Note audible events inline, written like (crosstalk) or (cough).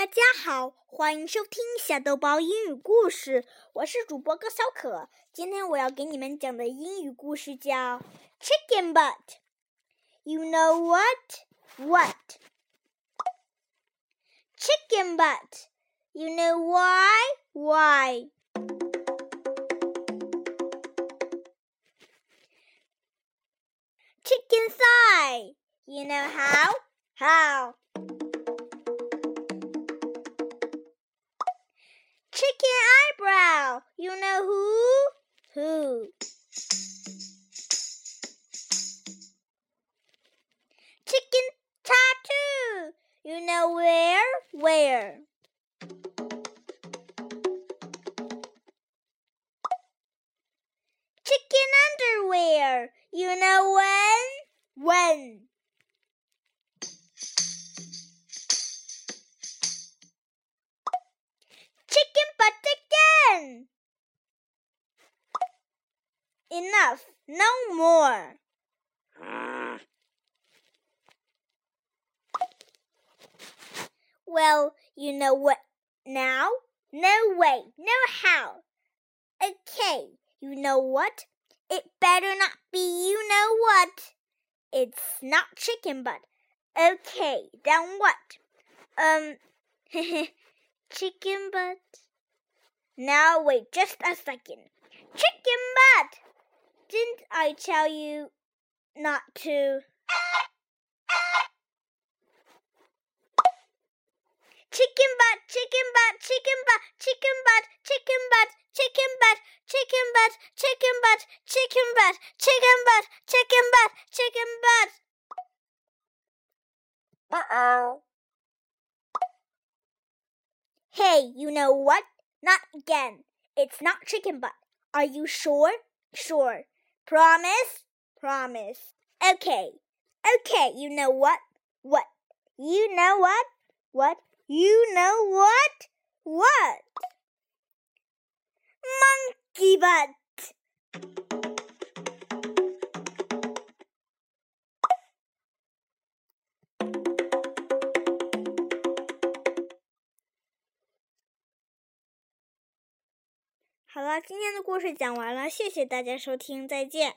大家好，欢迎收听小豆包英语故事，我是主播高小可。今天我要给你们讲的英语故事叫《Chicken Butt》。You know what? What? Chicken butt. You know why? Why? Chicken thigh. You know how? How? Chicken eyebrow. You know who? Who? Chicken tattoo. You know where? Where? Enough. No more. Well, you know what now? No way, no how. Okay, you know what? It better not be you know what. It's not chicken butt. Okay, then what? Um, (laughs) chicken butt. Now wait just a second. Chicken butt! Didn't I tell you not to? Chicken butt, chicken butt, chicken butt, chicken butt, chicken butt, chicken butt, chicken butt, chicken butt, chicken butt, chicken butt, chicken butt, chicken butt. Uh oh. Hey, you know what? Not again. It's not chicken butt. Are you sure? Sure. Promise? Promise. Okay. Okay, you know what? What? You know what? What? You know what? What? Monkey butt. 好了，今天的故事讲完了，谢谢大家收听，再见。